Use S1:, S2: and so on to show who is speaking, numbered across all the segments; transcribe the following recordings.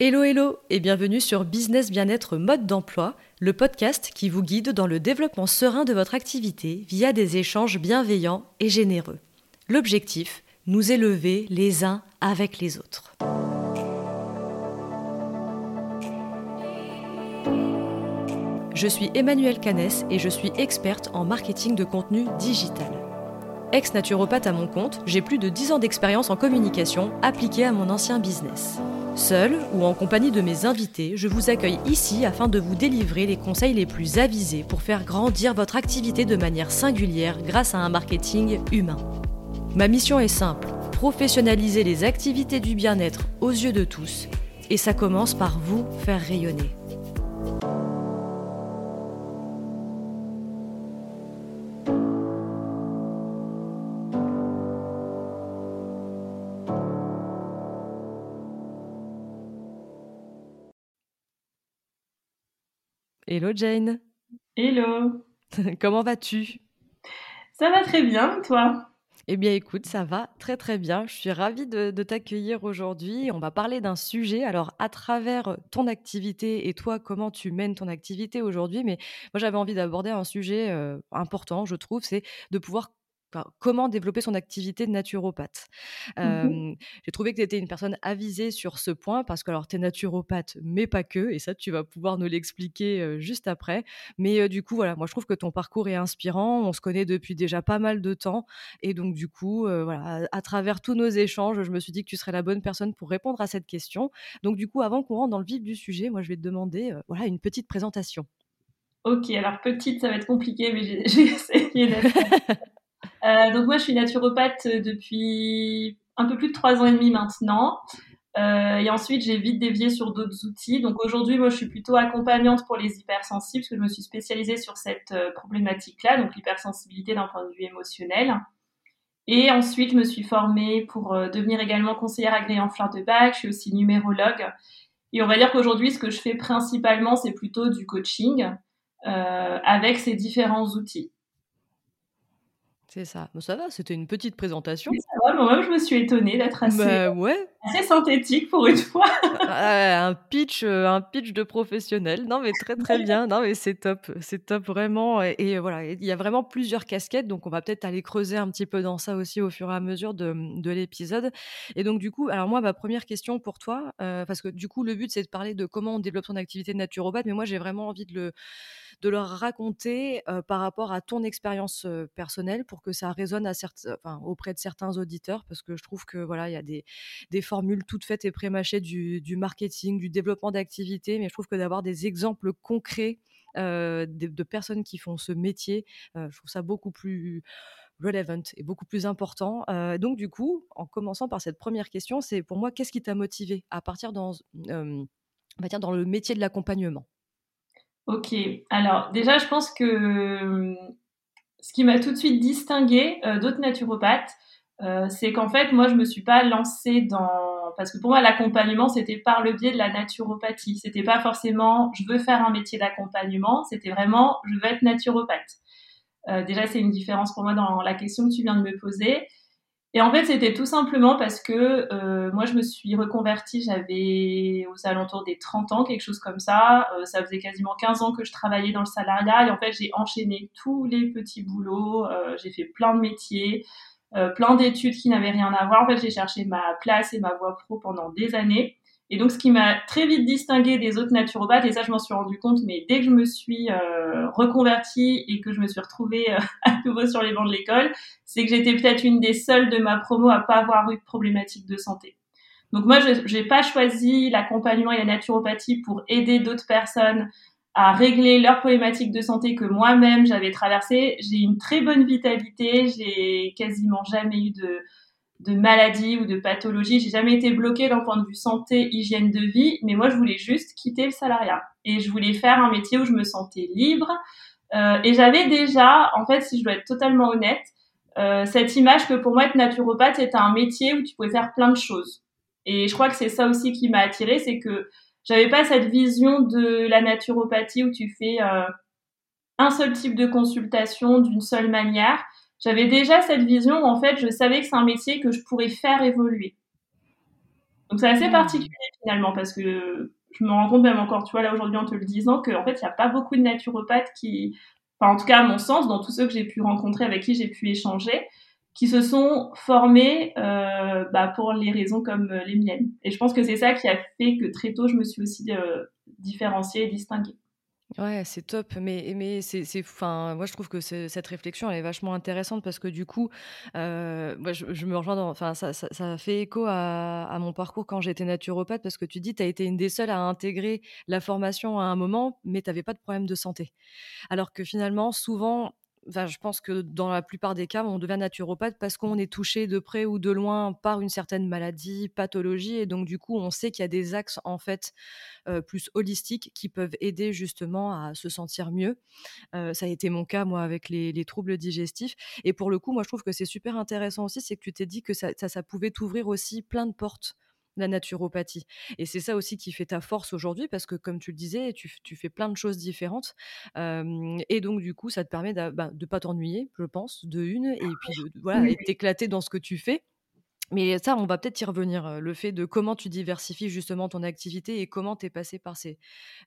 S1: Hello hello et bienvenue sur Business Bien-être Mode d'emploi, le podcast qui vous guide dans le développement serein de votre activité via des échanges bienveillants et généreux. L'objectif, nous élever les uns avec les autres. Je suis Emmanuelle Canès et je suis experte en marketing de contenu digital. Ex-naturopathe à mon compte, j'ai plus de 10 ans d'expérience en communication appliquée à mon ancien business. Seul ou en compagnie de mes invités, je vous accueille ici afin de vous délivrer les conseils les plus avisés pour faire grandir votre activité de manière singulière grâce à un marketing humain. Ma mission est simple, professionnaliser les activités du bien-être aux yeux de tous, et ça commence par vous faire rayonner. Hello Jane.
S2: Hello.
S1: Comment vas-tu?
S2: Ça va très bien, toi?
S1: Eh bien écoute, ça va très très bien. Je suis ravie de, t'accueillir aujourd'hui. On va parler d'un sujet, alors à travers ton activité et toi, comment tu mènes ton activité aujourd'hui. Mais moi j'avais envie d'aborder un sujet euh, important, je trouve, c'est de pouvoir comment développer son activité de naturopathe. Mmh j'ai trouvé que tu étais une personne avisée sur ce point parce que alors tu es naturopathe mais pas que et ça tu vas pouvoir nous l'expliquer juste après. Mais du coup voilà, moi je trouve que ton parcours est inspirant, on se connaît depuis déjà pas mal de temps et donc du coup voilà, à, travers tous nos échanges, je me suis dit que tu serais la bonne personne pour répondre à cette question. Donc du coup avant qu'on rentre dans le vif du sujet, moi je vais te demander voilà une petite présentation.
S2: Ok, alors petite, ça va être compliqué, mais j'ai essayé d'être Euh, donc moi, je suis naturopathe depuis un peu plus de trois ans et demi maintenant. Euh, et ensuite, j'ai vite dévié sur d'autres outils. Donc aujourd'hui, moi, je suis plutôt accompagnante pour les hypersensibles, parce que je me suis spécialisée sur cette euh, problématique-là, donc l'hypersensibilité d'un point de vue émotionnel. Et ensuite, je me suis formée pour devenir également conseillère agréée en fleurs de bac. Je suis aussi numérologue. Et on va dire qu'aujourd'hui, ce que je fais principalement, c'est plutôt du coaching avec ces différents outils.
S1: C'est ça. Bon, ça va, c'était une petite présentation.
S2: Ça va, moi-même, je me suis étonnée d'être assez,
S1: bah, ouais.
S2: assez synthétique pour une fois.
S1: un pitch, euh, un pitch de professionnel. Non, mais très très bien. Non, mais c'est top, c'est top vraiment. Et, voilà, il y a vraiment plusieurs casquettes, donc on va peut-être aller creuser un petit peu dans ça aussi au fur et à mesure de, de l'épisode. Et donc du coup, alors moi, ma première question pour toi, euh, parce que du coup, le but c'est de parler de comment on développe son activité de naturopathe, mais moi j'ai vraiment envie de le de leur raconter par rapport à ton expérience personnelle pour que ça résonne auprès de certains auditeurs? Parce que je trouve que voilà il y a des, formules toutes faites et prémâchées du, du marketing, du développement d'activités, mais je trouve que d'avoir des exemples concrets de, personnes qui font ce métier, je trouve ça beaucoup plus relevant et beaucoup plus important. donc du coup, en commençant par cette première question, c'est pour moi qu'est-ce qui t'a motivé à partir dans, dans le métier de l'accompagnement?
S2: Ok, alors déjà, je pense que euh, ce qui m'a tout de suite distingué euh, d'autres naturopathes, euh, c'est qu'en fait, moi, je me suis pas lancée dans parce que pour moi, l'accompagnement, c'était par le biais de la naturopathie. C'était pas forcément je veux faire un métier d'accompagnement, c'était vraiment je veux être naturopathe. déjà, c'est une différence pour moi dans la question que tu viens de me poser. Et en fait, c'était tout simplement parce que euh, moi, je me suis reconvertie, j'avais aux alentours des 30 ans, quelque chose comme ça. Euh, ça faisait quasiment 15 ans que je travaillais dans le salariat et en fait, j'ai enchaîné tous les petits boulots, euh, j'ai fait plein de métiers, plein d'études qui n'avaient rien à voir. En fait, j'ai cherché ma place et ma voie pro pendant des années. Et donc, ce qui m'a très vite distingué des autres naturopathes, et ça, je m'en suis rendu compte, mais dès que je me suis euh, reconvertie et que je me suis retrouvée euh, à nouveau sur les bancs de l'école, c'est que j'étais peut-être une des seules de ma promo à pas avoir eu de problématique de santé. Donc moi, je n'ai pas choisi l'accompagnement et la naturopathie pour aider d'autres personnes à régler leurs problématiques de santé que moi-même j'avais traversées. J'ai une très bonne vitalité, j'ai quasiment jamais eu de de maladie ou de pathologie. J'ai jamais été bloquée d'un point de vue santé, hygiène de vie, mais moi je voulais juste quitter le salariat et je voulais faire un métier où je me sentais libre. Euh, et j'avais déjà, en fait, si je dois être totalement honnête, euh, cette image que pour moi être naturopathe c'était un métier où tu pouvais faire plein de choses. Et je crois que c'est ça aussi qui m'a attirée, c'est que j'avais pas cette vision de la naturopathie où tu fais euh, un seul type de consultation d'une seule manière j'avais déjà cette vision en fait je savais que c'est un métier que je pourrais faire évoluer. Donc c'est assez mmh. particulier finalement parce que je me rends compte même encore, tu vois, là aujourd'hui en te le disant, qu'en fait, il n'y a pas beaucoup de naturopathes qui, enfin en tout cas à mon sens, dans tous ceux que j'ai pu rencontrer, avec qui j'ai pu échanger, qui se sont formés euh, bah, pour les raisons comme euh, les miennes. Et je pense que c'est ça qui a fait que très tôt, je me suis aussi euh, différenciée et distinguée.
S1: Ouais, c'est top, mais mais c'est c'est moi, je trouve que cette réflexion, est vachement intéressante parce que du coup, moi, je me rejoins enfin, ça ça fait écho à à mon parcours quand j'étais naturopathe parce que tu dis: «Tu as été une des seules à intégrer la formation à un moment, mais tu avais pas de problème de santé». Alors que finalement, souvent je pense que dans la plupart des cas, on devient naturopathe parce qu'on est touché de près ou de loin par une certaine maladie, pathologie, et donc du coup, on sait qu'il y a des axes en fait euh, plus holistiques qui peuvent aider justement à se sentir mieux. Euh, ça a été mon cas moi avec les, troubles digestifs, et pour le coup, moi je trouve que c'est super intéressant aussi, c'est que tu t'es dit que ça, ça pouvait t'ouvrir aussi plein de portes la naturopathie. Et c'est ça aussi qui fait ta force aujourd'hui, parce que comme tu le disais, tu, fais plein de choses différentes. et donc, du coup, ça te permet de, bah, de pas t'ennuyer, je pense, de une, et puis de, voilà, et t'éclater dans ce que tu fais. Mais ça, on va peut-être y revenir, le fait de comment tu diversifies justement ton activité et comment tu es passé par ces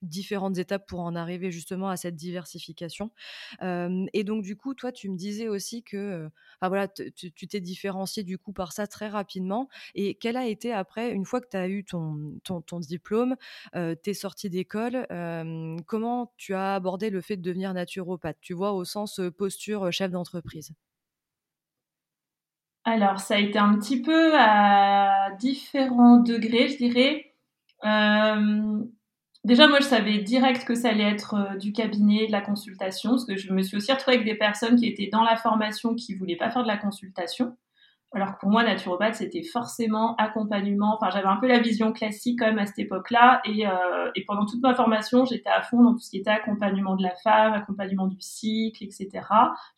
S1: différentes étapes pour en arriver justement à cette diversification. et donc du coup, toi, tu me disais aussi que, voilà, tu t'es différencié du coup par ça très rapidement. Et quel a été après, une fois que tu as eu ton, ton, diplôme, tes sorties d'école, comment tu as abordé le fait de devenir naturopathe? Tu vois, au sens posture chef d'entreprise
S2: alors, ça a été un petit peu à différents degrés, je dirais. Euh, déjà, moi, je savais direct que ça allait être euh, du cabinet, de la consultation, parce que je me suis aussi retrouvée avec des personnes qui étaient dans la formation qui voulaient pas faire de la consultation. Alors que pour moi, naturopathe, c'était forcément accompagnement. Enfin, j'avais un peu la vision classique quand même à cette époque-là. Et, euh, et pendant toute ma formation, j'étais à fond dans tout ce qui était accompagnement de la femme, accompagnement du cycle, etc.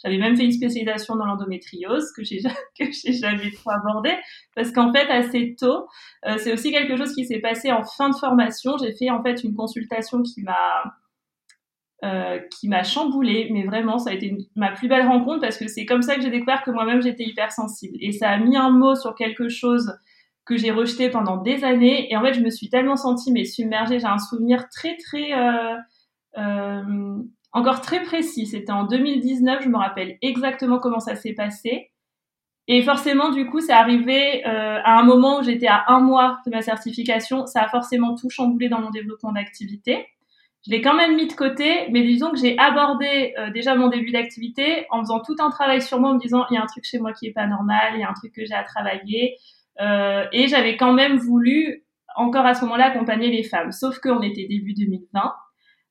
S2: J'avais même fait une spécialisation dans l'endométriose que j'ai que j'ai jamais trop abordé parce qu'en fait, assez tôt, euh, c'est aussi quelque chose qui s'est passé en fin de formation. J'ai fait en fait une consultation qui m'a euh, qui m'a chamboulée, mais vraiment, ça a été ma plus belle rencontre parce que c'est comme ça que j'ai découvert que moi-même j'étais hypersensible. Et ça a mis un mot sur quelque chose que j'ai rejeté pendant des années. Et en fait, je me suis tellement sentie mais submergée. J'ai un souvenir très très euh, euh, encore très précis. C'était en 2019. Je me rappelle exactement comment ça s'est passé. Et forcément, du coup, c'est arrivé à un moment où j'étais à un mois de ma certification. Ça a forcément tout chamboulé dans mon développement d'activité. Je l'ai quand même mis de côté, mais disons que j'ai abordé euh, déjà mon début d'activité en faisant tout un travail sur moi, en me disant il y a un truc chez moi qui est pas normal, il y a un truc que j'ai à travailler, euh, et j'avais quand même voulu encore à ce moment-là accompagner les femmes. Sauf qu'on était début 2020,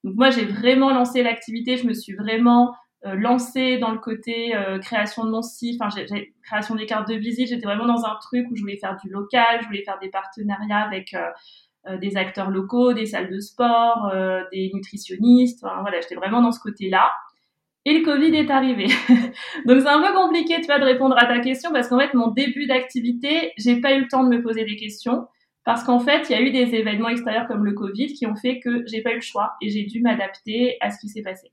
S2: donc moi j'ai vraiment lancé l'activité, je me suis vraiment euh, lancée dans le côté euh, création de mon site, enfin création des cartes de visite, j'étais vraiment dans un truc où je voulais faire du local, je voulais faire des partenariats avec euh, des acteurs locaux, des salles de sport, euh, des nutritionnistes. voilà, j'étais vraiment dans ce côté-là. Et le Covid est arrivé. Donc c'est un peu compliqué, tu vois, de répondre à ta question parce qu'en fait, mon début d'activité, j'ai pas eu le temps de me poser des questions parce qu'en fait, il y a eu des événements extérieurs comme le Covid qui ont fait que j'ai pas eu le choix et j'ai dû m'adapter à ce qui s'est passé.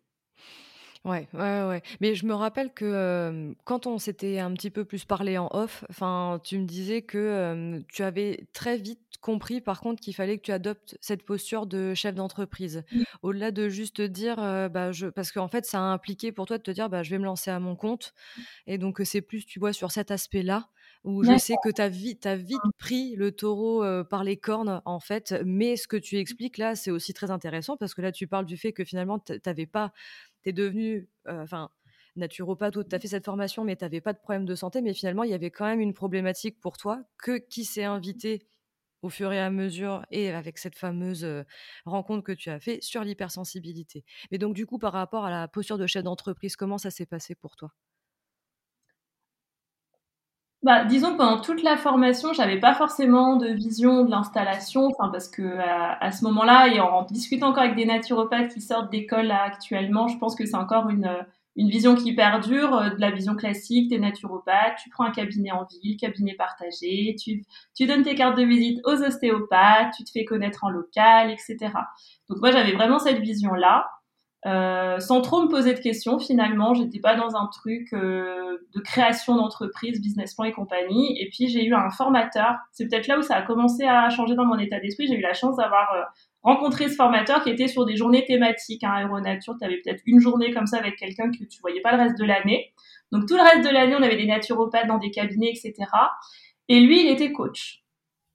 S1: Ouais, ouais, ouais. Mais je me rappelle que quand on s'était un petit peu plus parlé en off, enfin, tu me disais que tu avais très vite compris, par contre, qu'il fallait que tu adoptes cette posture de chef d'entreprise. Au-delà de juste dire, bah, je... parce qu'en fait, ça a impliqué pour toi de te dire, bah, je vais me lancer à mon compte. Et donc, c'est plus, tu vois, sur cet aspect-là où je sais que tu as vite, as vite pris le taureau par les cornes, en fait. Mais ce que tu expliques là, c'est aussi très intéressant parce que là, tu parles du fait que finalement, tu n'avais pas tu es devenu, enfin, naturopathe ou tu as fait cette formation, mais tu n'avais pas de problème de santé, mais finalement, il y avait quand même une problématique pour toi que qui s'est invité au fur et à mesure et avec cette fameuse rencontre que tu as fait sur l'hypersensibilité. Mais donc, du coup, par rapport à la posture de chef d'entreprise, comment ça s'est passé pour toi?
S2: Bah, disons pendant toute la formation, j'avais pas forcément de vision de l'installation, enfin parce que à, ce moment-là, et en discutant encore avec des naturopathes qui sortent d'école actuellement, je pense que c'est encore une une vision qui perdure euh, de la vision classique des naturopathes. Tu prends un cabinet en ville, cabinet partagé, tu, tu donnes tes cartes de visite aux ostéopathes, tu te fais connaître en local, etc. Donc moi j'avais vraiment cette vision-là. Euh, sans trop me poser de questions finalement. J'étais pas dans un truc euh, de création d'entreprise, business plan et compagnie. Et puis j'ai eu un formateur. C'est peut-être là où ça a commencé à changer dans mon état d'esprit. J'ai eu la chance d'avoir euh, rencontré ce formateur qui était sur des journées thématiques. Hein, Aéronature, tu avais peut-être une journée comme ça avec quelqu'un que tu voyais pas le reste de l'année. Donc tout le reste de l'année, on avait des naturopathes dans des cabinets, etc. Et lui, il était coach.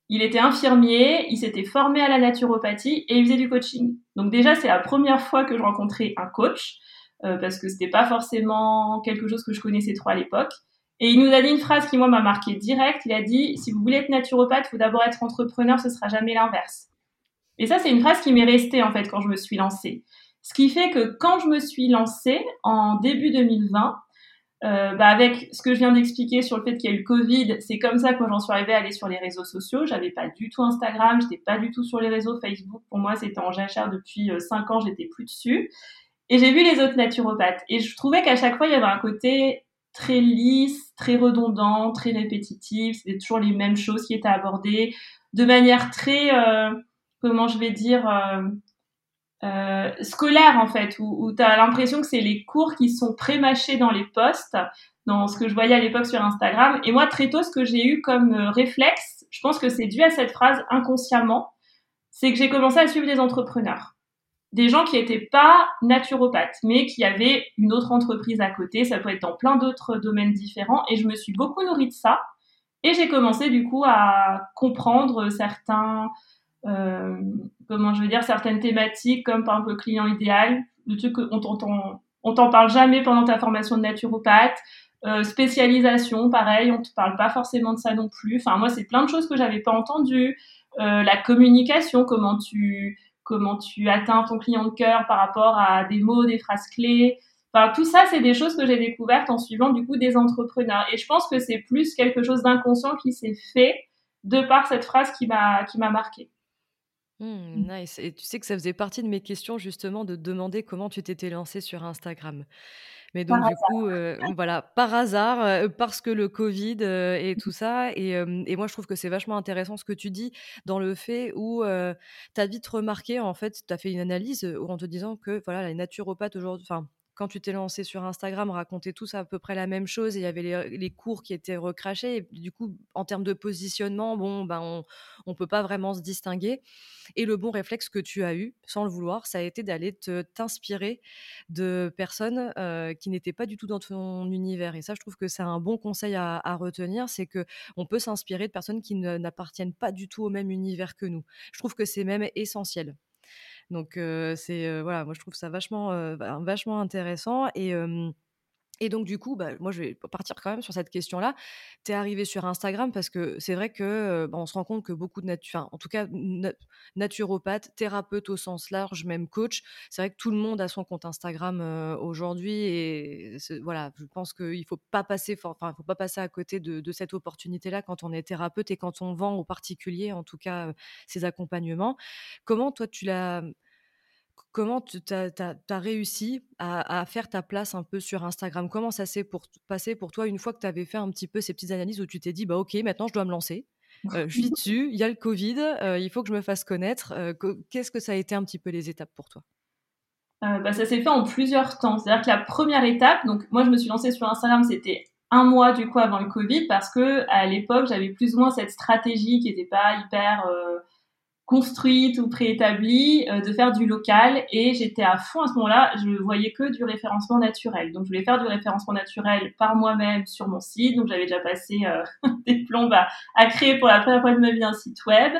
S2: Il était infirmier, il s'était formé à la naturopathie et il faisait du coaching. Donc déjà, c'est la première fois que je rencontrais un coach euh, parce que c'était pas forcément quelque chose que je connaissais trop à l'époque. Et il nous a dit une phrase qui moi m'a marqué direct. Il a dit si vous voulez être naturopathe, faut d'abord être entrepreneur, ce sera jamais l'inverse. Et ça, c'est une phrase qui m'est restée en fait quand je me suis lancée. Ce qui fait que quand je me suis lancée en début 2020, euh, bah avec ce que je viens d'expliquer sur le fait qu'il y a eu le Covid, c'est comme ça que moi j'en suis arrivée à aller sur les réseaux sociaux. J'avais pas du tout Instagram, j'étais pas du tout sur les réseaux Facebook. Pour moi, c'était en jachère depuis 5 euh, ans, j'étais plus dessus. Et j'ai vu les autres naturopathes. Et je trouvais qu'à chaque fois, il y avait un côté très lisse, très redondant, très répétitif. C'était toujours les mêmes choses qui étaient abordées de manière très, euh, comment je vais dire, euh, euh, scolaire en fait, où, où tu as l'impression que c'est les cours qui sont pré-mâchés dans les posts, dans ce que je voyais à l'époque sur Instagram. Et moi, très tôt, ce que j'ai eu comme euh, réflexe, je pense que c'est dû à cette phrase inconsciemment, c'est que j'ai commencé à suivre des entrepreneurs. Des gens qui n'étaient pas naturopathes, mais qui avaient une autre entreprise à côté. Ça peut être dans plein d'autres domaines différents. Et je me suis beaucoup nourrie de ça. Et j'ai commencé du coup à comprendre certains, euh, comment je veux dire, certaines thématiques, comme par exemple le client idéal, le truc qu'on t'entend, on t'en parle jamais pendant ta formation de naturopathe. Euh, spécialisation, pareil, on te parle pas forcément de ça non plus. Enfin, moi, c'est plein de choses que j'avais pas entendues. Euh, la communication, comment tu, comment tu atteins ton client de cœur par rapport à des mots, des phrases clés. Enfin, tout ça, c'est des choses que j'ai découvertes en suivant du coup des entrepreneurs. Et je pense que c'est plus quelque chose d'inconscient qui s'est fait de par cette phrase qui m'a qui m'a marqué.
S1: Mmh, nice. Et tu sais que ça faisait partie de mes questions justement de demander comment tu t'étais lancée sur Instagram. Mais donc du coup, euh, voilà, par hasard, euh, parce que le Covid, euh, et tout ça et et moi je trouve que c'est vachement intéressant ce que tu dis dans le fait où, tu as vite remarqué en fait, tu as fait une analyse, en te disant que voilà, les naturopathes aujourd'hui enfin quand tu t'es lancé sur Instagram, racontaient tous à peu près la même chose et il y avait les, cours qui étaient recrachés. Et du coup, en termes de positionnement, bon, ben, on ne peut pas vraiment se distinguer. Et le bon réflexe que tu as eu, sans le vouloir, ça a été d'aller t'inspirer de personnes euh, qui n'étaient pas du tout dans ton univers. Et ça, je trouve que c'est un bon conseil à, à retenir, c'est que on peut s'inspirer de personnes qui n'appartiennent pas du tout au même univers que nous. Je trouve que c'est même essentiel. Donc c'est voilà, moi je trouve ça vachement, vachement intéressant et et donc, du coup, bah, moi, je vais partir quand même sur cette question-là. Tu es arrivé sur Instagram parce que c'est vrai que bah, on se rend compte que beaucoup de nature, en tout cas, naturopathes, thérapeutes au sens large, même coach, c'est vrai que tout le monde a son compte Instagram aujourd'hui. Et voilà, je pense qu'il faut pas passer, enfin, faut pas passer à côté de, de cette opportunité-là quand on est thérapeute et quand on vend aux particuliers, en tout cas, ces accompagnements. Comment toi, tu l'as Comment tu as, réussi à, faire ta place un peu sur Instagram? Comment ça s'est passé pour toi une fois que tu avais fait un petit peu ces petites analyses où tu t'es dit, bah ok, maintenant je dois me lancer, euh, je suis dessus, il y a le Covid, euh, il faut que je me fasse connaître. Euh, qu'est-ce que ça a été un petit peu les étapes pour toi?
S2: Bah, Ça s'est fait en plusieurs temps. C'est-à-dire que la première étape, donc moi je me suis lancée sur Instagram, c'était un mois du coup avant le Covid parce que à l'époque j'avais plus ou moins cette stratégie qui n'était pas hyper construite ou préétablie euh, de faire du local et j'étais à fond à ce moment-là, je voyais que du référencement naturel. Donc je voulais faire du référencement naturel par moi-même sur mon site. Donc j'avais déjà passé euh, des plombes à, créer pour la première fois de ma vie un site web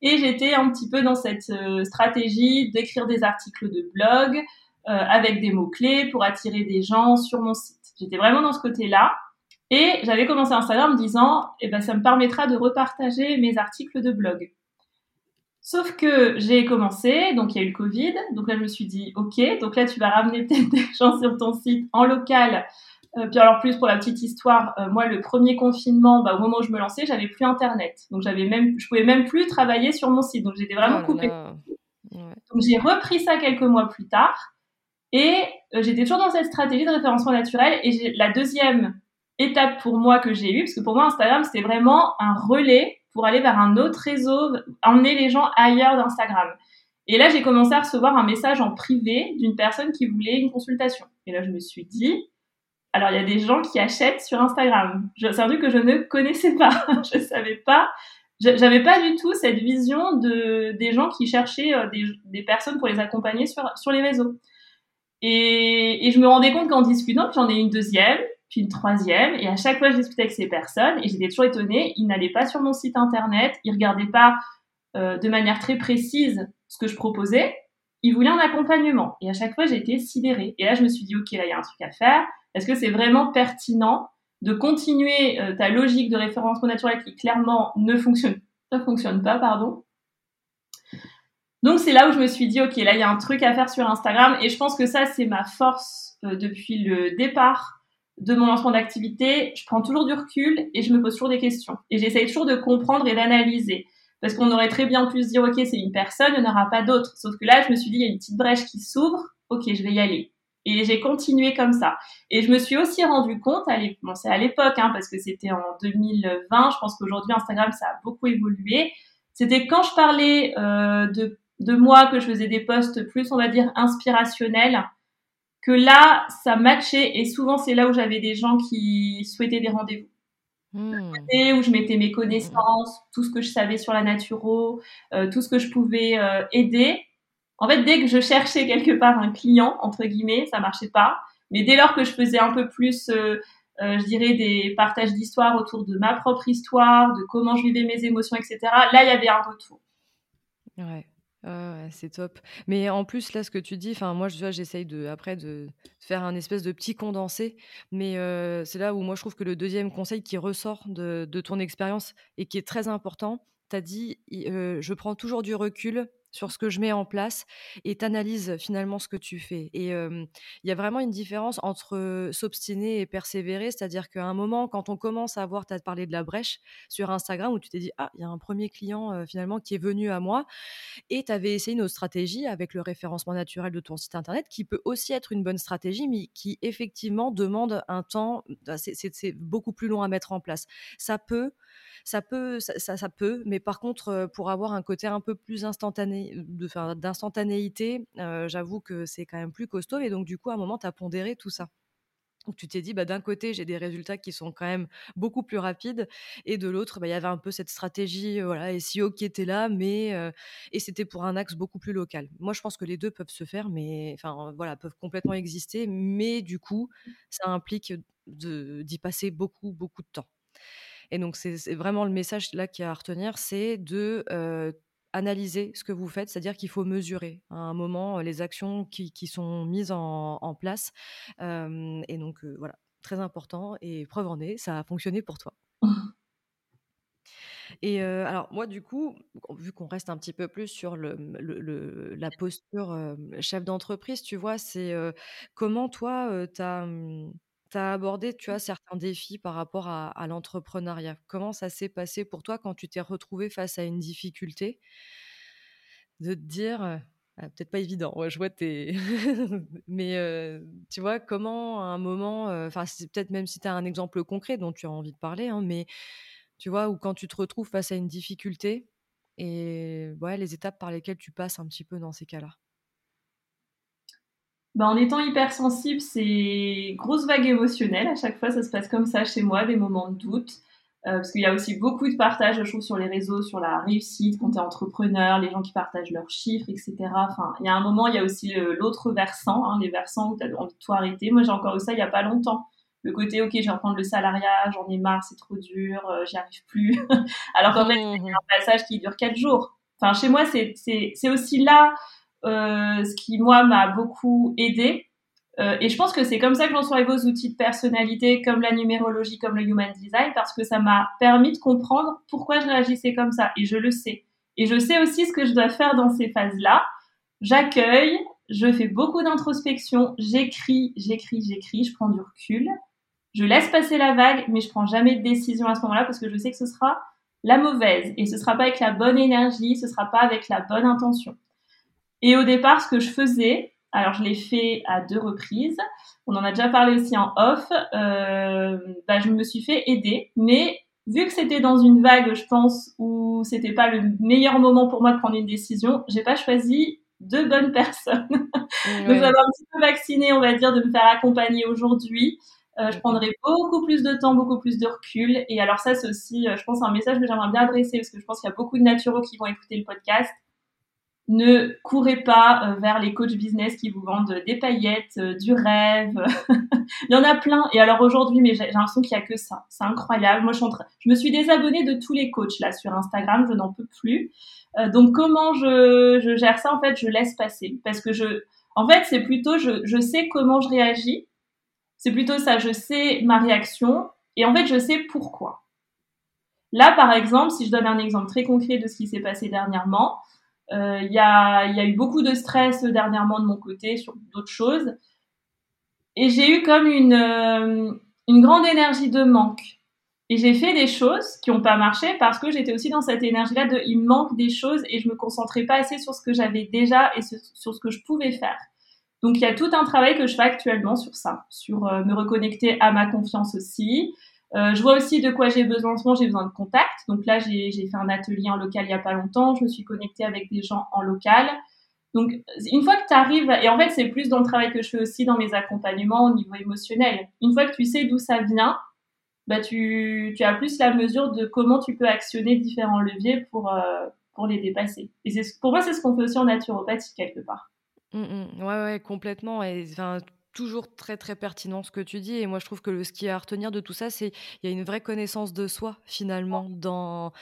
S2: et j'étais un petit peu dans cette euh, stratégie d'écrire des articles de blog avec des mots-clés pour attirer des gens sur mon site. J'étais vraiment dans ce côté-là. Et j'avais commencé Instagram en me disant, eh ben, ça me permettra de repartager mes articles de blog. Sauf que j'ai commencé, donc il y a eu le Covid, donc là je me suis dit ok, donc là tu vas ramener peut-être des gens sur ton site en local. Euh, puis alors plus pour la petite histoire, euh, moi le premier confinement, bah, au moment où je me lançais, j'avais plus internet, donc j'avais même, je pouvais même plus travailler sur mon site, donc j'étais vraiment oh coupée. Donc j'ai repris ça quelques mois plus tard. Et euh, j'étais toujours dans cette stratégie de référencement naturel. Et la deuxième étape pour moi que j'ai eue, parce que pour moi Instagram c'était vraiment un relais pour aller vers un autre réseau, emmener les gens ailleurs d'Instagram. Et là, j'ai commencé à recevoir un message en privé d'une personne qui voulait une consultation. Et là, je me suis dit, alors il y a des gens qui achètent sur Instagram. C'est un truc que je ne connaissais pas. je savais pas. J'avais pas du tout cette vision de des gens qui cherchaient euh, des, personnes pour les accompagner sur sur les réseaux. Et je me rendais compte qu'en discutant, j'en ai une deuxième, puis une troisième, et à chaque fois je discutais avec ces personnes, et j'étais toujours étonnée, ils n'allaient pas sur mon site internet, ils regardaient pas euh, de manière très précise ce que je proposais, ils voulaient un accompagnement. Et à chaque fois, j'étais sidérée. Et là, je me suis dit, OK, là, il y a un truc à faire. Est-ce que c'est vraiment pertinent de continuer euh, ta logique de référencement naturel qui clairement ne fonctionne, ne fonctionne pas, pardon? Donc c'est là où je me suis dit, ok, là il y a un truc à faire sur Instagram et je pense que ça c'est ma force euh, depuis le départ de mon lancement d'activité. Je prends toujours du recul et je me pose toujours des questions et j'essaye toujours de comprendre et d'analyser. Parce qu'on aurait très bien pu se dire, ok, c'est une personne, il n'y en aura pas d'autres. Sauf que là, je me suis dit, il y a une petite brèche qui s'ouvre, ok, je vais y aller. Et j'ai continué comme ça. Et je me suis aussi rendu compte, à bon, c'est à l'époque, hein, parce que c'était en 2020, je pense qu'aujourd'hui Instagram, ça a beaucoup évolué. C'était quand je parlais euh, de, de moi, que je faisais des posts plus, on va dire, inspirationnels, que là, ça matchait. Et souvent, c'est là où j'avais des gens qui souhaitaient des rendez-vous. Mmh. où je mettais mes connaissances, tout ce que je savais sur la naturo, euh, tout ce que je pouvais euh, aider. En fait, dès que je cherchais quelque part un client, entre guillemets, ça marchait pas. Mais dès lors que je faisais un peu plus, euh, je dirais, des partages d'histoire autour de ma propre histoire, de comment je vivais mes émotions, etc., là, il y avait un retour.
S1: Ouais. C'est top. Mais en plus, là, ce que tu dis, moi, je j'essaye de, après, de faire un espèce de petit condensé. Mais c'est là où moi, je trouve que le deuxième conseil qui ressort de, de ton expérience et qui est très important, tu as dit, je prends toujours du recul sur ce que je mets en place et t'analyses finalement ce que tu fais. Et il y a vraiment une différence entre s'obstiner et persévérer, c'est-à-dire qu'à un moment, quand on commence à voir, tu as parlé de la brèche sur Instagram où tu t'es dit, ah, il y a un premier client finalement qui est venu à moi et tu avais essayé une stratégie avec le référencement naturel de ton site internet qui peut aussi être une bonne stratégie, mais qui effectivement demande un temps, bah, c'est beaucoup plus long à mettre en place. Ça peut ça peut, ça, ça, peut, mais par contre, pour avoir un côté un peu plus instantané, d'instantanéité, j'avoue que c'est quand même plus costaud. Et donc, du coup, à un moment, tu as pondéré tout ça. Donc, tu t'es dit, bah, d'un côté, j'ai des résultats qui sont quand même beaucoup plus rapides, et de l'autre, bah, il y avait un peu cette stratégie, voilà, SEO qui était là, mais et c'était pour un axe beaucoup plus local. Moi, je pense que les deux peuvent se faire, mais enfin, voilà, peuvent complètement exister, mais du coup, ça implique d'y passer beaucoup, beaucoup de temps. Et donc, c'est vraiment le message là qu'il y a à retenir, c'est de analyser ce que vous faites, c'est-à-dire qu'il faut mesurer à un moment les actions qui, sont mises en, place. et donc, voilà, très important. Et preuve en est, ça a fonctionné pour toi. Et alors moi du coup, vu qu'on reste un petit peu plus sur le, la posture chef d'entreprise, tu vois, c'est comment toi, tu as mmh, tu as abordé, tu as certains défis par rapport à, l'entrepreneuriat. Comment ça s'est passé pour toi quand tu t'es retrouvé face à une difficulté de te dire, ah, peut-être pas évident, ouais, je vois tes... Mais tu vois, comment à un moment, enfin c'est peut-être même si tu as un exemple concret dont tu as envie de parler, hein, mais tu vois, ou quand tu te retrouves face à une difficulté et ouais, les étapes par lesquelles tu passes un petit peu dans ces cas-là?
S2: Bah, en étant hypersensible, c'est grosse vague émotionnelle. À chaque fois, ça se passe comme ça chez moi, des moments de doute. Euh, parce qu'il y a aussi beaucoup de partages, je trouve, sur les réseaux, sur la réussite, quand tu es entrepreneur, les gens qui partagent leurs chiffres, etc. Enfin, il y a un moment, il y a aussi l'autre versant, hein, les versants où tu as envie de tout arrêter. Moi, j'ai encore eu ça il n'y a pas longtemps. Le côté, ok, je vais reprendre le salariat, j'en ai marre, c'est trop dur, euh, j'y arrive plus. Alors qu'en fait, c'est mmh. un passage qui dure quatre jours. Enfin, chez moi, c'est aussi là ce qui moi m'a beaucoup aidé. Euh, et je pense que c'est comme ça que j'en suis arrivée aux outils de personnalité comme la numérologie, comme le human design, parce que ça m'a permis de comprendre pourquoi je réagissais comme ça. Et je le sais. Et je sais aussi ce que je dois faire dans ces phases-là. J'accueille, je fais beaucoup d'introspection, j'écris, j'écris, j'écris, je prends du recul. Je laisse passer la vague, mais je prends jamais de décision à ce moment-là parce que je sais que ce sera la mauvaise et ce sera pas avec la bonne énergie, ce sera pas avec la bonne intention. Et au départ, ce que je faisais, alors je l'ai fait à deux reprises, on en a déjà parlé aussi en off, euh, bah, je me suis fait aider, mais vu que c'était dans une vague, je pense, où c'était pas le meilleur moment pour moi de prendre une décision, j'ai pas choisi de bonnes personnes. Donc, j'avais un petit peu vacciné, on va dire, de me faire accompagner aujourd'hui. Euh, je prendrai beaucoup plus de temps, beaucoup plus de recul. Et alors ça, c'est aussi, euh, je pense, un message que j'aimerais bien adresser parce que je pense qu'il y a beaucoup de naturaux qui vont écouter le podcast. Ne courez pas euh, vers les coachs business qui vous vendent des paillettes, du rêve. Il y en a plein. Et alors aujourd'hui, mais j'ai l'impression qu'il y a que ça. C'est incroyable. Moi, je, suis je me suis désabonnée de tous les coachs là sur Instagram. Je n'en peux plus. donc comment je, je, gère ça? En fait, je laisse passer parce que je, en fait, c'est plutôt je, je sais comment je réagis c'est plutôt ça, je sais ma réaction et en fait, je sais pourquoi. Là, par exemple, si je donne un exemple très concret de ce qui s'est passé dernièrement, euh, il y, a, eu beaucoup de stress dernièrement de mon côté sur d'autres choses. Et j'ai eu comme une, euh, une grande énergie de manque. Et j'ai fait des choses qui n'ont pas marché parce que j'étais aussi dans cette énergie-là de il manque des choses et je me concentrais pas assez sur ce que j'avais déjà et sur ce que je pouvais faire. Donc il y a tout un travail que je fais actuellement sur ça, sur euh, me reconnecter à ma confiance aussi. Euh, je vois aussi de quoi j'ai besoin en ce moment, j'ai besoin de contact. Donc là, j'ai fait un atelier en local il y a pas longtemps, je me suis connectée avec des gens en local. Donc une fois que tu arrives, et en fait c'est plus dans le travail que je fais aussi dans mes accompagnements au niveau émotionnel, une fois que tu sais d'où ça vient, bah tu, as plus la mesure de comment tu peux actionner différents leviers pour, euh, pour les dépasser. Et pour moi, c'est ce qu'on fait aussi en naturopathie quelque part.
S1: Mmh Ouais, ouais, complètement toujours très, très pertinent ce que tu dis. Et moi je trouve que le ce qui est à retenir de tout ça, c'est il y a une vraie connaissance de soi finalement dans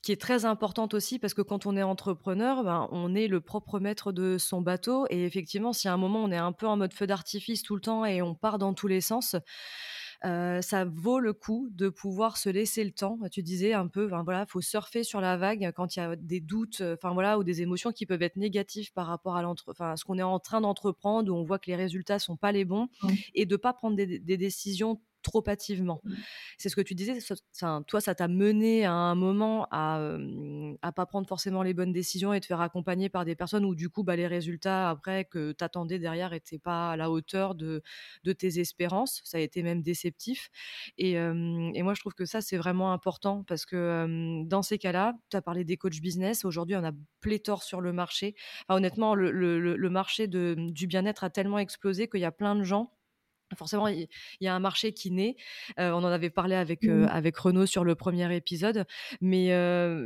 S1: qui est très importante aussi parce que quand on est entrepreneur, ben, on est le propre maître de son bateau. Et effectivement, si à un moment on est un peu en mode feu d'artifice tout le temps et on part dans tous les sens, ça vaut le coup de pouvoir se laisser le temps. Tu disais un peu, ben voilà, faut surfer sur la vague quand il y a des doutes, enfin voilà, ou des émotions qui peuvent être négatives par rapport à, ce qu'on est en train d'entreprendre, où on voit que les résultats sont pas les bons, et de pas prendre des, des décisions trop hâtivement. Mmh. C'est ce que tu disais, toi, ça t'a mené à un moment à ne pas prendre forcément les bonnes décisions et te faire accompagner par des personnes où du coup, bah, les résultats après que tu attendais derrière n'étaient pas à la hauteur de, de, tes espérances. Ça a été même déceptif. Et, et moi, je trouve que ça, c'est vraiment important parce que dans ces cas-là, tu as parlé des coachs business. Aujourd'hui, on a pléthore sur le marché. honnêtement, le, le, le marché de, du bien-être a tellement explosé qu'il y a plein de gens Forcément, il y, a un marché qui naît. on en avait parlé avec, mmh. avec Renaud sur le premier épisode. Mais,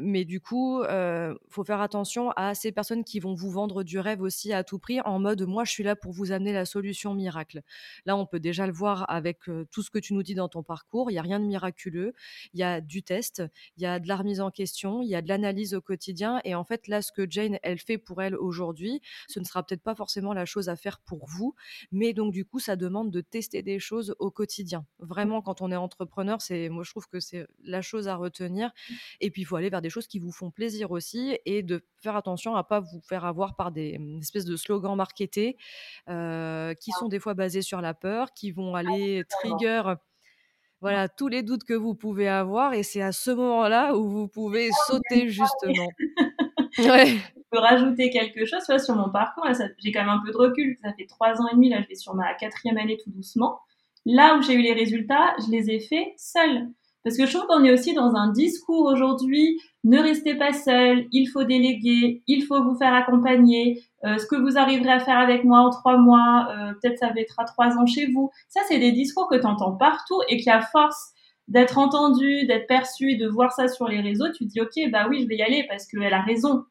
S1: mais du coup, il faut faire attention à ces personnes qui vont vous vendre du rêve aussi à tout prix en mode moi, je suis là pour vous amener la solution miracle. Là, on peut déjà le voir avec tout ce que tu nous dis dans ton parcours. Il n'y a rien de miraculeux. Il y a du test, il y a de la remise en question, il y a de l'analyse au quotidien. Et en fait, là, ce que Jane, elle fait pour elle aujourd'hui, ce ne sera peut-être pas forcément la chose à faire pour vous. Mais donc, du coup, ça demande de tester des choses au quotidien. Vraiment, quand on est entrepreneur, c'est moi je trouve que c'est la chose à retenir. Mmh. Et puis il faut aller vers des choses qui vous font plaisir aussi et de faire attention à pas vous faire avoir par des mmh, espèces de slogans marketés euh, qui sont des fois basés sur la peur, qui vont ah aller trigger voilà tous les doutes que vous pouvez avoir et c'est à ce moment-là où vous pouvez ah sauter justement.
S2: ouais peux rajouter quelque chose vois, sur mon parcours. J'ai quand même un peu de recul. Ça fait trois ans et demi. Là, je vais sur ma quatrième année tout doucement. Là où j'ai eu les résultats, je les ai faits seule. Parce que je trouve qu'on est aussi dans un discours aujourd'hui, ne restez pas seul, il faut déléguer, il faut vous faire accompagner, euh, ce que vous arriverez à faire avec moi en trois mois, euh, peut-être ça mettra trois ans chez vous. Ça, c'est des discours que tu entends partout et qui, à force d'être entendu, d'être perçu, de voir ça sur les réseaux, tu te dis, OK, bah oui, je vais y aller parce qu'elle a raison.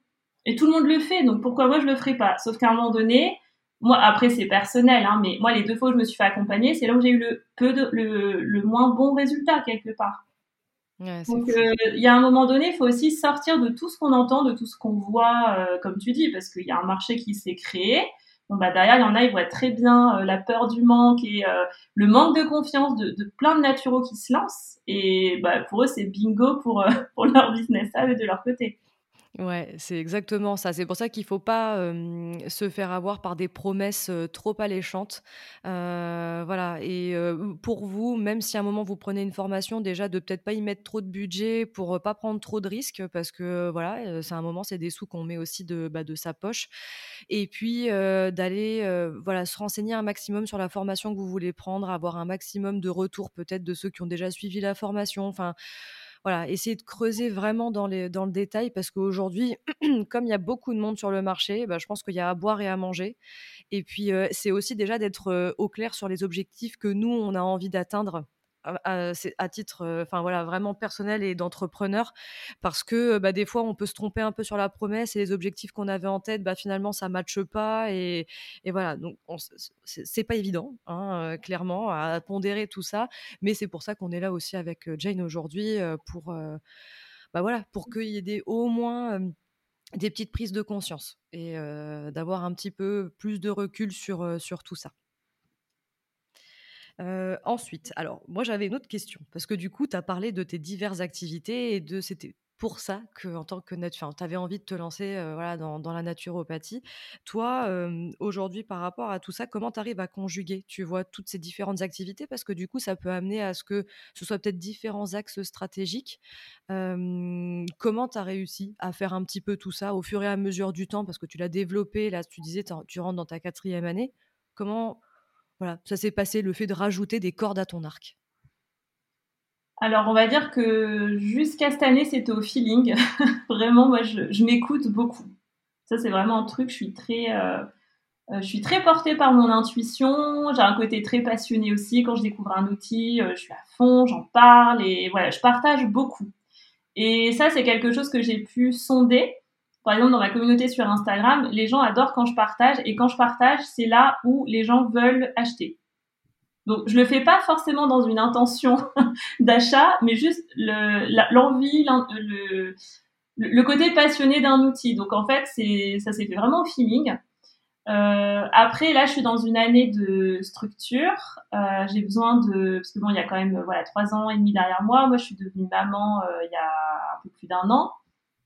S2: Et tout le monde le fait, donc pourquoi moi je le ferais pas? Sauf qu'à un moment donné, moi après c'est personnel, hein, mais moi les deux fois où je me suis fait accompagner, c'est là où j'ai eu le peu de, le, le, moins bon résultat quelque part. donc euh, il y a un moment donné, il faut aussi sortir de tout ce qu'on entend, de tout ce qu'on voit, euh, comme tu dis, parce qu'il y a un marché qui s'est créé. Bon bah derrière, il y en a, ils voient très bien euh, la peur du manque et le manque de confiance de, de, plein de naturaux qui se lancent. Et bah, pour eux, c'est bingo pour, pour leur business, ça, de leur côté.
S1: Ouais, c'est exactement ça. C'est pour ça qu'il faut pas se faire avoir par des promesses trop alléchantes. voilà. Et pour vous, même si à un moment vous prenez une formation, déjà de peut-être pas y mettre trop de budget pour pas prendre trop de risques, parce que voilà, c'est un moment, c'est des sous qu'on met aussi de, bah, de sa poche. Et puis d'aller voilà, se renseigner un maximum sur la formation que vous voulez prendre, avoir un maximum de retours peut-être de ceux qui ont déjà suivi la formation. Enfin voilà, essayer de creuser vraiment dans, les, dans le détail parce qu'aujourd'hui, comme il y a beaucoup de monde sur le marché, bah, je pense qu'il y a à boire et à manger. Et puis, c'est aussi déjà d'être au clair sur les objectifs que nous, on a envie d'atteindre à, à, titre enfin voilà vraiment personnel et d'entrepreneur parce que bah, des fois on peut se tromper un peu sur la promesse et les objectifs qu'on avait en tête bah, finalement ça matche pas et, voilà. Donc c'est pas évident hein, clairement à pondérer tout ça mais c'est pour ça qu'on est là aussi avec Jane aujourd'hui pour bah voilà pour qu'il y ait des, au moins des petites prises de conscience et d'avoir un petit peu plus de recul sur, sur tout ça ensuite, alors moi j'avais une autre question, parce que du coup, tu as parlé de tes diverses activités et de c'était pour ça que en tant que tu avais envie de te lancer voilà, dans, dans, la naturopathie. Toi, aujourd'hui, par rapport à tout ça, comment tu arrives à conjuguer, tu vois, toutes ces différentes activités? Parce que du coup, ça peut amener à ce que ce soit peut-être différents axes stratégiques. comment tu as réussi à faire un petit peu tout ça au fur et à mesure du temps? Parce que tu l'as développé, là, tu disais, tu rentres dans ta quatrième année. Comment, voilà, ça s'est passé, le fait de rajouter des cordes à ton arc.
S2: Alors, on va dire que jusqu'à cette année, c'était au feeling. vraiment, moi, je, m'écoute beaucoup. Ça, c'est vraiment un truc, je suis très... Euh, euh, je suis très portée par mon intuition, j'ai un côté très passionné aussi. Quand je découvre un outil, euh, je suis à fond, j'en parle et voilà, je partage beaucoup. Et ça, c'est quelque chose que j'ai pu sonder par exemple, dans ma communauté sur Instagram, les gens adorent quand je partage et quand je partage, c'est là où les gens veulent acheter. Donc, je le fais pas forcément dans une intention d'achat, mais juste l'envie, le, côté passionné d'un outil. Donc, en fait, ça s'est fait vraiment au feeling. Euh, après, là, je suis dans une année de structure. Euh, j'ai besoin de, parce que bon, il y a quand même voilà trois ans et demi derrière moi. Moi, je suis devenue maman euh, il y a un peu plus d'un an.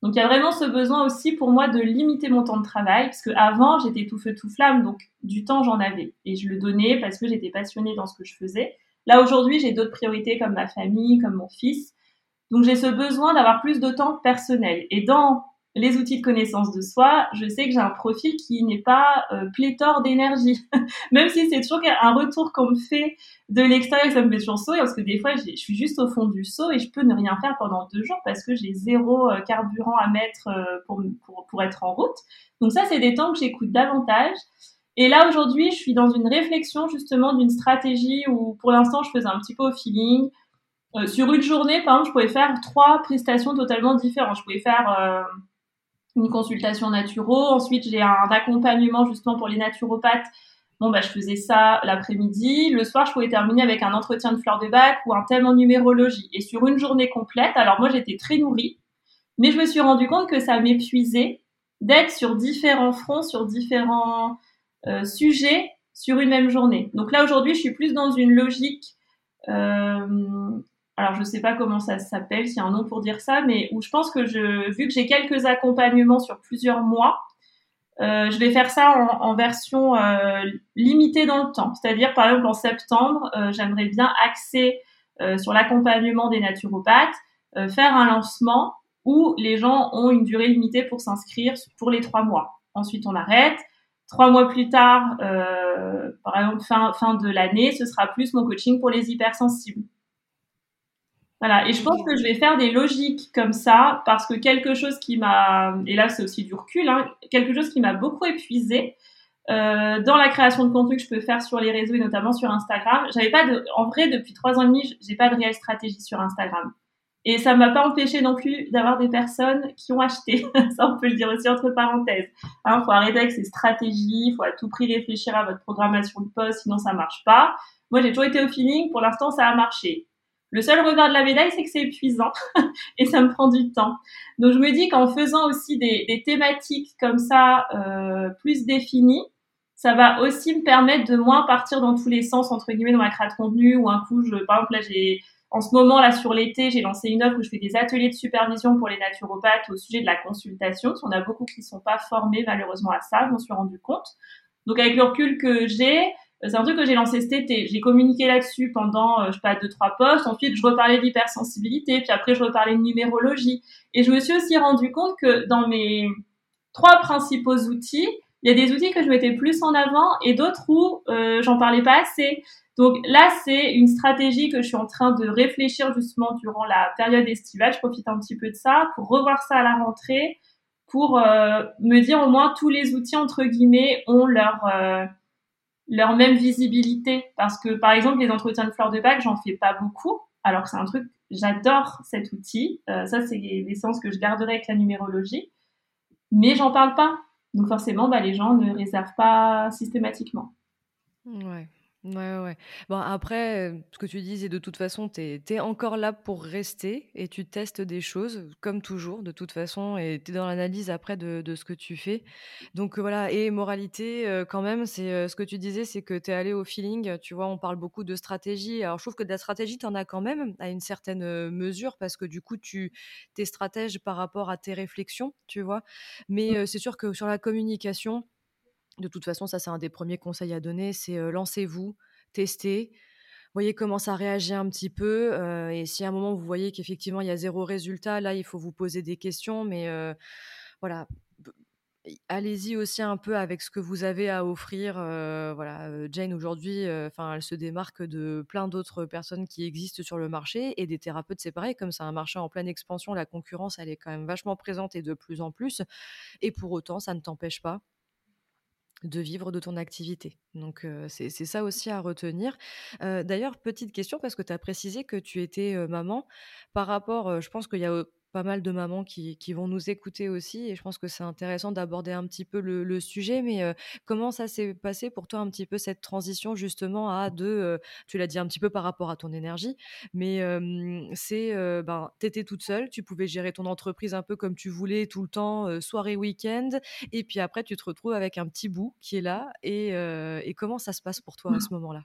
S2: Donc il y a vraiment ce besoin aussi pour moi de limiter mon temps de travail, parce qu'avant j'étais tout feu tout flamme, donc du temps j'en avais et je le donnais parce que j'étais passionnée dans ce que je faisais. Là aujourd'hui j'ai d'autres priorités comme ma famille, comme mon fils, donc j'ai ce besoin d'avoir plus de temps personnel. Et dans les outils de connaissance de soi, je sais que j'ai un profil qui n'est pas euh, pléthore d'énergie. Même si c'est toujours un retour qu'on me fait de l'extérieur, ça me fait toujours sourire, parce que des fois, je suis juste au fond du saut et je peux ne rien faire pendant deux jours parce que j'ai zéro euh, carburant à mettre euh, pour, pour, pour, être en route. Donc ça, c'est des temps que j'écoute davantage. Et là, aujourd'hui, je suis dans une réflexion justement d'une stratégie où, pour l'instant, je faisais un petit peu au feeling. sur une journée, par exemple, je pouvais faire trois prestations totalement différentes. Je pouvais faire une consultation naturo. Ensuite, j'ai un accompagnement justement pour les naturopathes. Bon, bah, je faisais ça l'après-midi. Le soir, je pouvais terminer avec un entretien de fleurs de bac ou un thème en numérologie. Et sur une journée complète, alors moi, j'étais très nourrie, mais je me suis rendu compte que ça m'épuisait d'être sur différents fronts, sur différents euh, sujets sur une même journée. Donc là, aujourd'hui, je suis plus dans une logique euh, alors je sais pas comment ça s'appelle, s'il y a un nom pour dire ça, mais où je pense que vu que j'ai quelques accompagnements sur plusieurs mois, euh, je vais faire ça en, version euh, limitée dans le temps. C'est-à-dire, par exemple, en septembre, euh, j'aimerais bien axer sur l'accompagnement des naturopathes, faire un lancement où les gens ont une durée limitée pour s'inscrire pour les trois mois. Ensuite, on arrête. Trois mois plus tard, par exemple, fin, fin de l'année, ce sera plus mon coaching pour les hypersensibles. Voilà, et je pense que je vais faire des logiques comme ça parce que quelque chose qui m'a, et là c'est aussi du recul, hein, quelque chose qui m'a beaucoup épuisé euh, dans la création de contenu que je peux faire sur les réseaux et notamment sur Instagram. J'avais pas de, en vrai depuis trois ans et demi, j'ai pas de réelle stratégie sur Instagram. Et ça m'a pas empêché non plus d'avoir des personnes qui ont acheté. ça, on peut le dire aussi entre parenthèses. Hein, faut arrêter avec ces stratégies. Il faut à tout prix réfléchir à votre programmation de poste, sinon ça marche pas. Moi, j'ai toujours été au feeling. Pour l'instant, ça a marché. Le seul revers de la médaille, c'est que c'est épuisant et ça me prend du temps. Donc je me dis qu'en faisant aussi des, thématiques comme ça euh, plus définies, ça va aussi me permettre de moins partir dans tous les sens entre guillemets dans ma création de contenu ou un coup, je, par exemple là j'ai en ce moment là sur l'été, j'ai lancé une offre où je fais des ateliers de supervision pour les naturopathes au sujet de la consultation. Parce qu'on a beaucoup qui sont pas formés malheureusement à ça, je m'en suis rendu compte. Donc avec le recul que j'ai, c'est un truc que j'ai lancé cet été. J'ai communiqué là-dessus pendant, euh, je sais pas, deux, trois postes. Ensuite, je reparlais d'hypersensibilité. Puis après, je reparlais de numérologie. Et je me suis aussi rendu compte que dans mes trois principaux outils, il y a des outils que je mettais plus en avant et d'autres où euh, j'en parlais pas assez. Donc là, c'est une stratégie que je suis en train de réfléchir justement durant la période estivale. Je profite un petit peu de ça pour revoir ça à la rentrée, pour euh, me dire au moins tous les outils entre guillemets ont leur euh, leur même visibilité. Parce que par exemple, les entretiens de fleurs de bac, j'en fais pas beaucoup, alors que c'est un truc j'adore cet outil. Euh, ça, c'est l'essence que je garderai avec la numérologie, mais j'en parle pas. Donc forcément, bah, les gens ne réservent pas systématiquement.
S1: Ouais. Ouais, ouais, Bon, après, ce que tu dis, et de toute façon, tu es, encore là pour rester et tu testes des choses, comme toujours, de toute façon, et tu es dans l'analyse après de, de, ce que tu fais. Donc voilà, et moralité, quand même, c'est ce que tu disais, c'est que tu es allé au feeling. Tu vois, on parle beaucoup de stratégie. Alors, je trouve que de la stratégie, tu en as quand même à une certaine mesure parce que du coup, tu es stratège par rapport à tes réflexions, tu vois. Mais mmh. c'est sûr que sur la communication, de toute façon, ça, c'est un des premiers conseils à donner, c'est lancez-vous, testez, voyez comment ça réagit un petit peu. et si à un moment, vous voyez qu'effectivement, il y a zéro résultat, là, il faut vous poser des questions. Mais voilà, allez-y aussi un peu avec ce que vous avez à offrir. voilà, Jane aujourd'hui, enfin, elle se démarque de plein d'autres personnes qui existent sur le marché et des thérapeutes, c'est pareil. Comme c'est un marché en pleine expansion, la concurrence, elle est quand même vachement présente et de plus en plus. Et pour autant, ça ne t'empêche pas de vivre de ton activité. Donc c'est ça aussi à retenir. D'ailleurs, petite question, parce que tu as précisé que tu étais maman. Par rapport, je pense qu'il y a pas mal de mamans qui, vont nous écouter aussi et je pense que c'est intéressant d'aborder un petit peu le, sujet. Mais comment ça s'est passé pour toi un petit peu cette transition justement à de, tu l'as dit un petit peu par rapport à ton énergie, mais c'est, ben, tu étais toute seule, tu pouvais gérer ton entreprise un peu comme tu voulais tout le temps, soirée, week-end, et puis après tu te retrouves avec un petit bout qui est là. Et, et comment ça se passe pour toi à ce moment-là?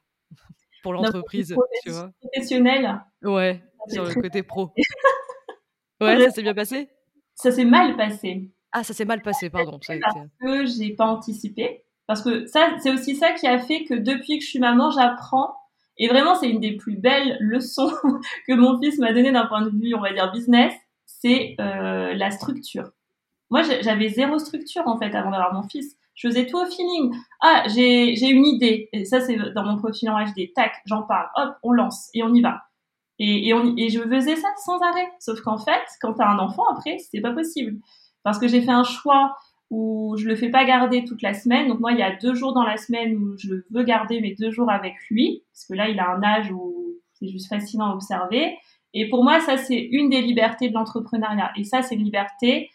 S1: Pour l'entreprise, tu vois?
S2: Professionnel.
S1: Ouais, sur le côté pro. Ouais, ça s'est bien passé?
S2: Ça s'est mal passé.
S1: Ah, ça s'est mal passé, pardon.
S2: Ça parce que j'ai pas anticipé. Parce que ça, c'est aussi ça qui a fait que depuis que je suis maman, j'apprends. Et vraiment, c'est une des plus belles leçons que mon fils m'a donné d'un point de vue, on va dire, business. C'est euh, la structure. Moi, j'avais zéro structure, en fait, avant d'avoir mon fils. Je faisais tout au feeling. Ah, j'ai une idée. Et ça, c'est dans mon profil en HD. Tac, j'en parle. Hop, on lance et on y va. Et, je faisais ça sans arrêt. Sauf qu'en fait, quand tu as un enfant, après, c'est pas possible. Parce que j'ai fait un choix où je le fais pas garder toute la semaine. Donc moi, il y a deux jours dans la semaine où je veux garder mes deux jours avec lui. Parce que là, il a un âge où c'est juste fascinant à observer. Et pour moi, ça, c'est une des libertés de l'entrepreneuriat. Et ça, c'est une liberté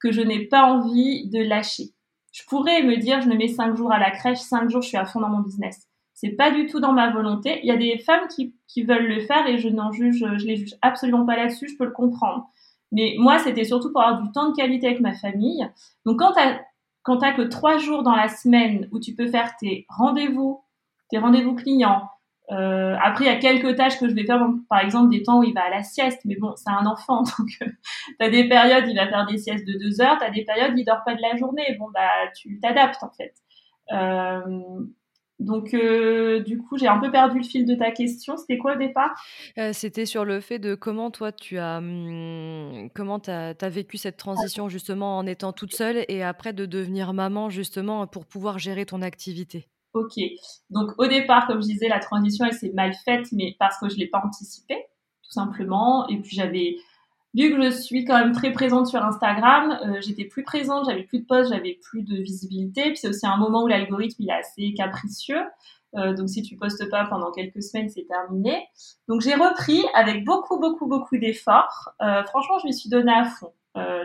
S2: que je n'ai pas envie de lâcher. Je pourrais me dire, je me mets cinq jours à la crèche, cinq jours, je suis à fond dans mon business. C'est pas du tout dans ma volonté. Il y a des femmes qui, veulent le faire et je n'en juge, je les juge absolument pas là-dessus, je peux le comprendre. Mais moi, c'était surtout pour avoir du temps de qualité avec ma famille. Donc, quand tu quand que trois jours dans la semaine où tu peux faire tes rendez-vous, tes rendez-vous clients, euh, après, il y a quelques tâches que je vais faire, par exemple, des temps où il va à la sieste, mais bon, c'est un enfant, donc tu as des périodes, il va faire des siestes de deux heures, tu as des périodes, il dort pas de la journée. Bon, bah, tu t'adaptes, en fait. Euh, donc, euh, du coup, j'ai un peu perdu le fil de ta question. C'était quoi au départ?
S1: Euh, C'était sur le fait de comment toi, tu as, hum, comment as, vécu cette transition justement en étant toute seule et après de devenir maman justement pour pouvoir gérer ton activité?
S2: Ok. Donc, au départ, comme je disais, la transition, elle s'est mal faite, mais parce que je ne l'ai pas anticipée, tout simplement. Et puis, j'avais vu que je suis quand même très présente sur Instagram, euh, j'étais plus présente, j'avais plus de posts, j'avais plus de visibilité. Puis c'est aussi un moment où l'algorithme il est assez capricieux. Euh, donc si tu postes pas pendant quelques semaines, c'est terminé. Donc j'ai repris avec beaucoup beaucoup beaucoup d'efforts. Euh, franchement, je me suis donnée à fond.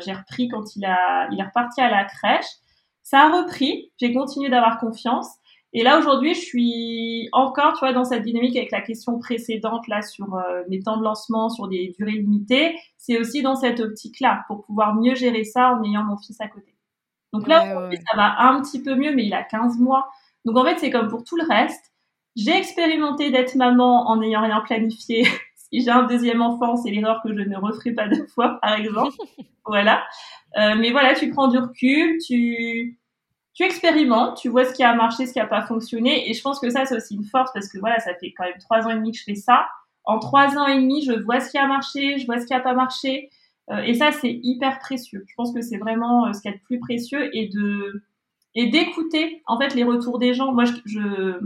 S2: j'ai repris quand il a, il est reparti à la crèche. Ça a repris. J'ai continué d'avoir confiance. Et là aujourd'hui, je suis encore, tu vois, dans cette dynamique avec la question précédente là sur euh, mes temps de lancement, sur des durées limitées. C'est aussi dans cette optique-là pour pouvoir mieux gérer ça en ayant mon fils à côté. Donc là, ça va un petit peu mieux, mais il a 15 mois. Donc en fait, c'est comme pour tout le reste. J'ai expérimenté d'être maman en n'ayant rien planifié. si j'ai un deuxième enfant, c'est l'erreur que je ne referai pas deux fois, par exemple. voilà. Euh, mais voilà, tu prends du recul, tu tu expérimentes, tu vois ce qui a marché, ce qui a pas fonctionné. Et je pense que ça, c'est aussi une force parce que voilà, ça fait quand même trois ans et demi que je fais ça. En trois ans et demi, je vois ce qui a marché, je vois ce qui a pas marché. Euh, et ça, c'est hyper précieux. Je pense que c'est vraiment euh, ce qu'il y a de plus précieux et de d'écouter en fait les retours des gens. Moi, je,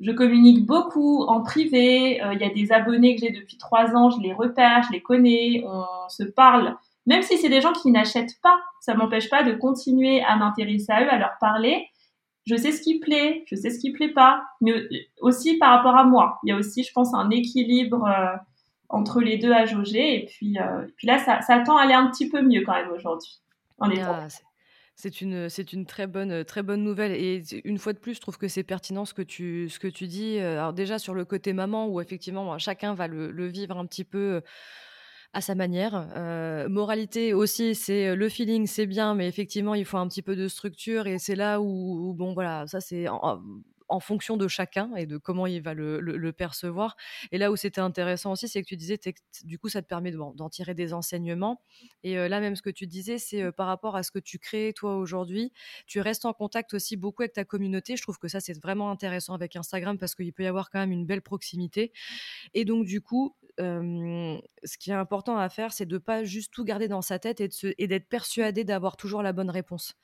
S2: je, communique beaucoup en privé. Il y a des abonnés que j'ai depuis trois ans, je les repère, je les connais, on se parle. Même si c'est des gens qui n'achètent pas, ça m'empêche pas de continuer à m'intéresser à eux, à leur parler. Je sais ce qui plaît, je sais ce qui plaît pas, mais aussi par rapport à moi. Il y a aussi, je pense, un équilibre entre les deux à jauger. Et puis, euh, puis là, ça, ça, tend à aller un petit peu mieux quand même aujourd'hui. Ah,
S1: c'est une, c'est une très bonne, très bonne nouvelle. Et une fois de plus, je trouve que c'est pertinent ce que tu, ce que tu dis. Euh, alors déjà sur le côté maman, où effectivement chacun va le, le vivre un petit peu euh, à sa manière. moralité aussi, c'est le feeling, c'est bien, mais effectivement, il faut un petit peu de structure et c'est là où, bon, voilà, ça c'est en fonction de chacun et de comment il va le, percevoir. Et là où c'était intéressant aussi, c'est que tu disais, du coup, ça te permet d'en tirer des enseignements. Et là, même ce que tu disais, c'est par rapport à ce que tu crées toi aujourd'hui, tu restes en contact aussi beaucoup avec ta communauté. Je trouve que ça, c'est vraiment intéressant avec Instagram parce qu'il peut y avoir quand même une belle proximité. Et donc, du coup, ce qui est important à faire, c'est de pas juste tout garder dans sa tête et, d'être persuadé d'avoir toujours la bonne réponse.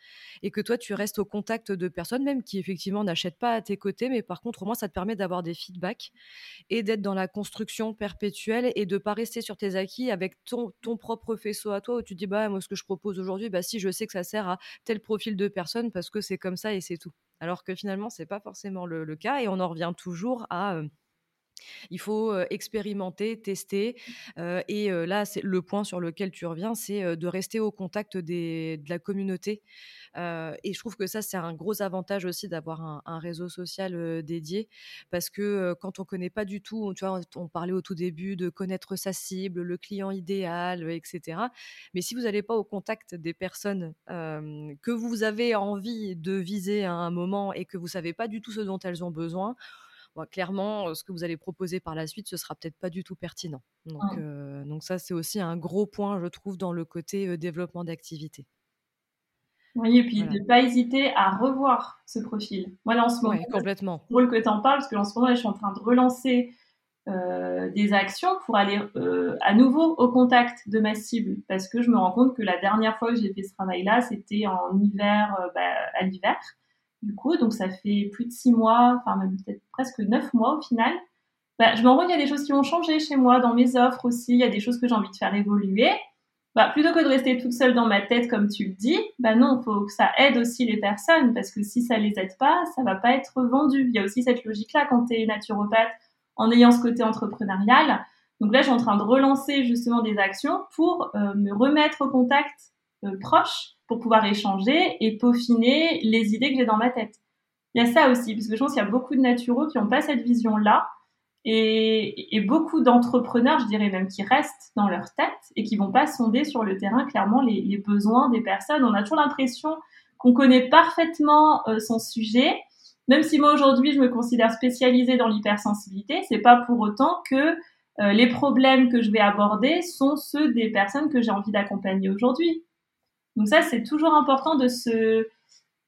S1: Et que toi, tu restes au contact de personnes, même qui effectivement n'achètent pas à tes côtés, mais par contre, au moins, ça te permet d'avoir des feedbacks et d'être dans la construction perpétuelle et de pas rester sur tes acquis avec ton, propre faisceau à toi où tu dis, bah, moi, ce que je propose aujourd'hui, bah, si je sais que ça sert à tel profil de personne parce que c'est comme ça et c'est tout. Alors que finalement, c'est pas forcément le, cas et on en revient toujours à il faut expérimenter, tester. et là, c'est le point sur lequel tu reviens, c'est de rester au contact de la communauté. et je trouve que ça, c'est un gros avantage aussi d'avoir un, réseau social dédié, parce que quand on connaît pas du tout, tu vois, on parlait au tout début de connaître sa cible, le client idéal, etc. Mais si vous n'allez pas au contact des personnes que vous avez envie de viser à un moment et que vous savez pas du tout ce dont elles ont besoin, clairement, ce que vous allez proposer par la suite, ce sera peut-être pas du tout pertinent. Donc, ah. donc ça, c'est aussi un gros point, je trouve, dans le côté développement d'activité.
S2: Oui, et puis de ne pas hésiter à revoir ce profil. Moi, là, en ce moment,
S1: complètement.
S2: c'est drôle que tu en parles, parce qu'en ce moment, je suis en train de relancer des actions pour aller à nouveau au contact de ma cible, parce que je me rends compte que la dernière fois que j'ai fait ce travail-là, c'était en hiver, bah, à l'hiver du coup, donc ça fait plus de six mois, enfin même peut-être presque neuf mois au final. Bah, je me rends compte qu'il y a des choses qui ont changé chez moi, dans mes offres aussi, il y a des choses que j'ai envie de faire évoluer. Bah, plutôt que de rester toute seule dans ma tête, comme tu le dis, bah non, il faut que ça aide aussi les personnes, parce que si ça les aide pas, ça va pas être vendu. Il y a aussi cette logique-là quand tu es naturopathe, en ayant ce côté entrepreneurial. Donc là, je suis en train de relancer justement des actions pour euh, me remettre au contact euh, proche pour pouvoir échanger et peaufiner les idées que j'ai dans ma tête. Il y a ça aussi, parce que je pense qu'il y a beaucoup de naturaux qui n'ont pas cette vision-là et, beaucoup d'entrepreneurs, je dirais même, qui restent dans leur tête et qui vont pas sonder sur le terrain clairement les, besoins des personnes. On a toujours l'impression qu'on connaît parfaitement euh, son sujet. Même si moi aujourd'hui je me considère spécialisée dans l'hypersensibilité, c'est pas pour autant que euh, les problèmes que je vais aborder sont ceux des personnes que j'ai envie d'accompagner aujourd'hui. Donc ça, c'est toujours important de se, euh,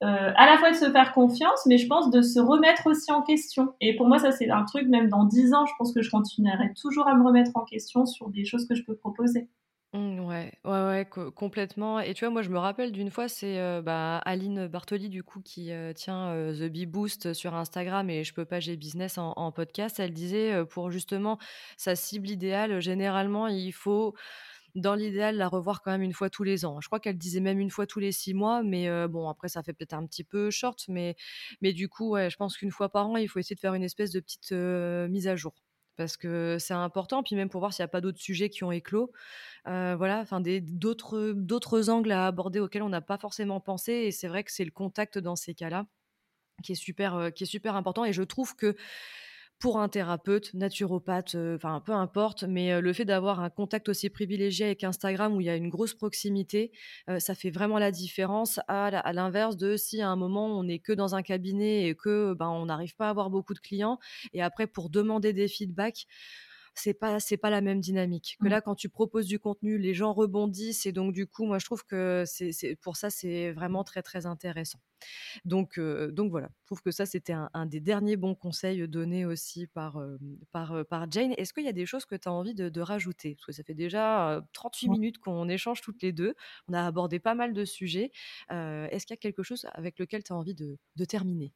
S2: à la fois de se faire confiance, mais je pense de se remettre aussi en question. Et pour moi, ça, c'est un truc, même dans dix ans, je pense que je continuerai toujours à me remettre en question sur des choses que je peux proposer.
S1: Mmh, ouais, ouais, ouais, complètement. Et tu vois, moi, je me rappelle d'une fois, c'est euh, bah, Aline Bartoli, du coup, qui euh, tient The Bee Boost sur Instagram et Je peux pas, j'ai business en podcast. Elle disait, pour justement sa cible idéale, généralement, il faut dans l'idéal, la revoir quand même une fois tous les ans. Je crois qu'elle disait même une fois tous les six mois, mais bon, après, ça fait peut-être un petit peu short, mais, mais du coup, je pense qu'une fois par an, il faut essayer de faire une espèce de petite mise à jour. Parce que c'est important, puis même pour voir s'il n'y a pas d'autres sujets qui ont éclos. voilà, enfin, d'autres, d'autres angles à aborder auxquels on n'a pas forcément pensé. Et c'est vrai que c'est le contact dans ces cas-là qui est super, qui est super important. Et je trouve que pour un thérapeute, naturopathe, enfin peu importe, mais le fait d'avoir un contact aussi privilégié avec Instagram où il y a une grosse proximité, ça fait vraiment la différence à, l'inverse de si à un moment on n'est que dans un cabinet et que ben, on n'arrive pas à avoir beaucoup de clients et après pour demander des feedbacks, c'est pas c'est pas la même dynamique. Que
S2: Mmh.
S1: là, quand tu proposes du contenu, les gens rebondissent et donc du coup, moi je trouve que c'est c'est pour ça, c'est vraiment très, très intéressant. Donc heu, donc voilà, je trouve que ça, c'était un un des derniers bons conseils donnés aussi par, hem, par, heu, par Jane. Est-ce qu'il y a des choses que tu as envie de de rajouter? Parce que ça fait déjà, heu, 38
S2: Mmh.
S1: minutes qu'on échange toutes les 2. On a abordé pas mal de sujets. Est-ce qu'il y a quelque chose avec lequel tu as envie de de terminer?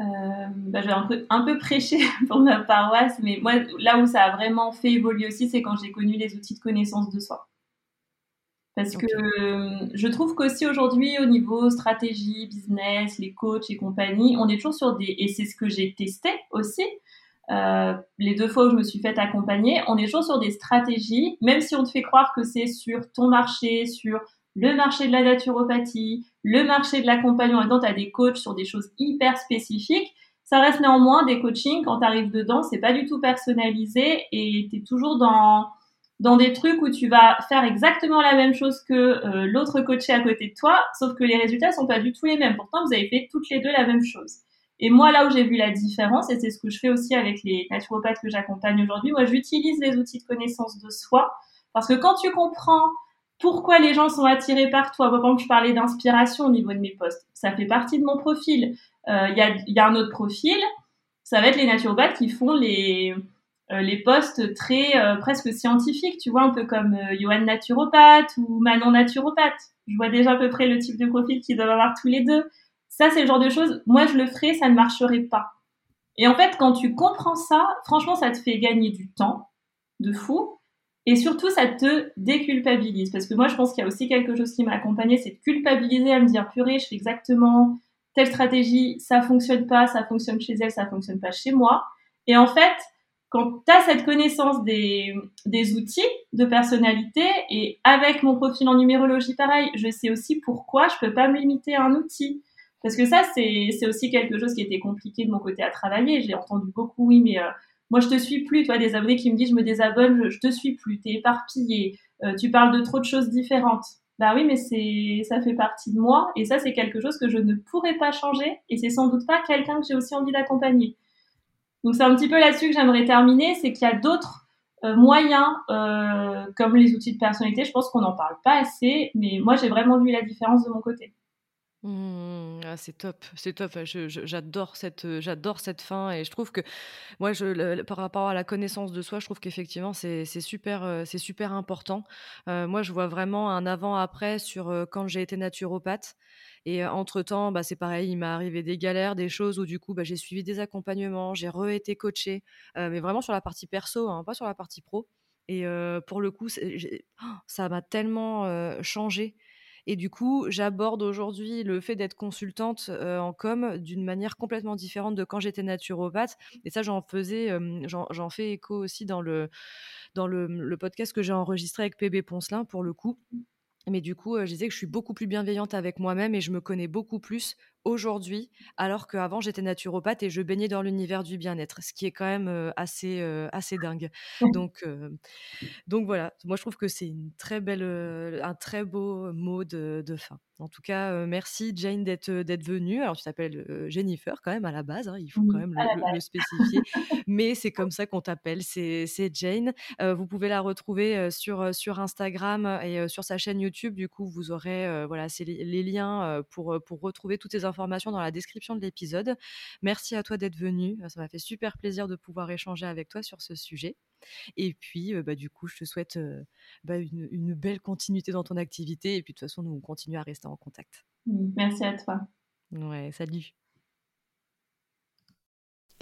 S2: Hem, bah, je vais un peu un peu prêcher pour ma paroisse, mais moi, là où ça a vraiment fait évoluer aussi, c'est quand j'ai connu les outils de connaissance de soi. Parce que, hem, je trouve qu'aussi aujourd'hui au niveau stratégie, business, les coachs et compagnie, on est toujours sur des et c'est ce que j'ai testé aussi, heu, les 2 fois où je me suis faite accompagner, on est toujours sur des stratégies, même si on te fait croire que c'est sur ton marché, sur le marché de la naturopathie, le marché de l'accompagnement, et donc tu as des coachs sur des choses hyper spécifiques, ça reste néanmoins des coachings, quand tu arrives dedans, c'est pas du tout personnalisé et tu es toujours dans dans des trucs où tu vas faire exactement la même chose que euh, l'autre coaché à côté de toi, sauf que les résultats sont pas du tout les mêmes. Pourtant, vous avez fait toutes les deux la même chose. Et moi, là où j'ai vu la différence, et c'est ce que je fais aussi avec les naturopathes que j'accompagne aujourd'hui, moi, j'utilise les outils de connaissance de soi, parce que quand tu comprends pourquoi les gens sont attirés par toi, par exemple, je parlais d'inspiration au niveau de mes posts, ça fait partie de mon profil. Il euh, y, a, y a un autre profil, ça va être les naturopathes qui font les euh, les postes très euh, presque scientifiques, tu vois, un peu comme euh, Johan naturopathe ou Manon naturopathe. Je vois déjà à peu près le type de profil qu'ils doivent avoir tous les deux. Ça, c'est le genre de choses, moi je le ferais, ça ne marcherait pas. Et en fait, quand tu comprends ça, franchement, ça te fait gagner du temps, de fou. Et surtout, ça te déculpabilise. Parce que moi, je pense qu'il y a aussi quelque chose qui m'a accompagnée, c'est de culpabiliser à me dire, purée, je fais exactement telle stratégie, ça fonctionne pas, ça fonctionne chez elle, ça fonctionne pas chez moi. Et en fait, quand tu as cette connaissance des, outils de personnalité, et avec mon profil en numérologie pareil, je sais aussi pourquoi je peux pas me limiter à un outil. Parce que ça, c'est aussi quelque chose qui était compliqué de mon côté à travailler. J'ai entendu beaucoup, oui, mais euh, moi, je te suis plus. Toi, des abonnés qui me disent, je me désabonne, je, je te suis plus, t'es éparpillé, euh, tu parles de trop de choses différentes. Bah oui, mais c'est, ça fait partie de moi, et ça, c'est quelque chose que je ne pourrais pas changer, et c'est sans doute pas quelqu'un que j'ai aussi envie d'accompagner. Donc c'est un petit peu là-dessus que j'aimerais terminer, c'est qu'il y a d'autres euh, moyens euh, comme les outils de personnalité. Je pense qu'on n'en parle pas assez, mais moi j'ai vraiment vu la différence de mon côté.
S1: Mmh, ah, c'est top, c'est top. J'adore cette, j'adore cette fin et je trouve que moi, je, le, par rapport à la connaissance de soi, je trouve qu'effectivement c'est, super, c'est super important. Euh, moi, je vois vraiment un avant-après sur quand j'ai été naturopathe. Et entre-temps, bah, c'est pareil, il m'est arrivé des galères, des choses où du coup, bah, j'ai suivi des accompagnements, j'ai re-été coachée, euh, mais vraiment sur la partie perso, hein, pas sur la partie pro. Et euh, pour le coup, oh, ça m'a tellement euh, changé. Et du coup, j'aborde aujourd'hui le fait d'être consultante euh, en com d'une manière complètement différente de quand j'étais naturopathe. Et ça, j'en faisais, euh, j'en, fais écho aussi dans le, dans le, le podcast que j'ai enregistré avec PB Poncelin pour le coup. Mais du coup, je disais que je suis beaucoup plus bienveillante avec moi-même et je me connais beaucoup plus aujourd'hui, alors qu'avant j'étais naturopathe et je baignais dans l'univers du bien-être, ce qui est quand même assez, assez dingue. Donc, donc voilà, moi je trouve que c'est une très belle, un très beau mot de, de fin. En tout cas, merci Jane d'être d'être venue. Alors tu t'appelles Jennifer quand même à la base, hein, il faut quand même le, spécifier, mais c'est comme ça qu'on t'appelle, c'est Jane. vous pouvez la retrouver sur, sur Instagram et sur sa chaîne YouTube. Du coup, vous aurez voilà, les, les, liens pour, pour retrouver toutes ces informations dans la description de l'épisode. Merci à toi d'être venu. Ça m'a fait super plaisir de pouvoir échanger avec toi sur ce sujet. Et puis, bah, du coup, je te souhaite bah, une, une, belle continuité dans ton activité. Et puis, de toute façon, nous, on continue à rester en contact.
S2: Merci à toi.
S1: Ouais, salut.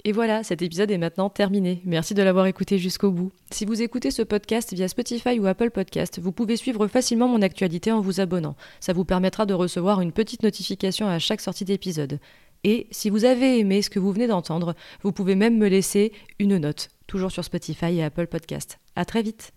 S1: Et voilà, cet épisode est maintenant terminé. Merci de l'avoir écouté jusqu'au bout. Si vous écoutez ce podcast via Spotify ou Apple Podcast, vous pouvez suivre facilement mon actualité en vous abonnant. Ça vous permettra de recevoir une petite notification à chaque sortie d'épisode. Et si vous avez aimé ce que vous venez d'entendre, vous pouvez même me laisser une note, toujours sur Spotify et Apple Podcast. À très vite!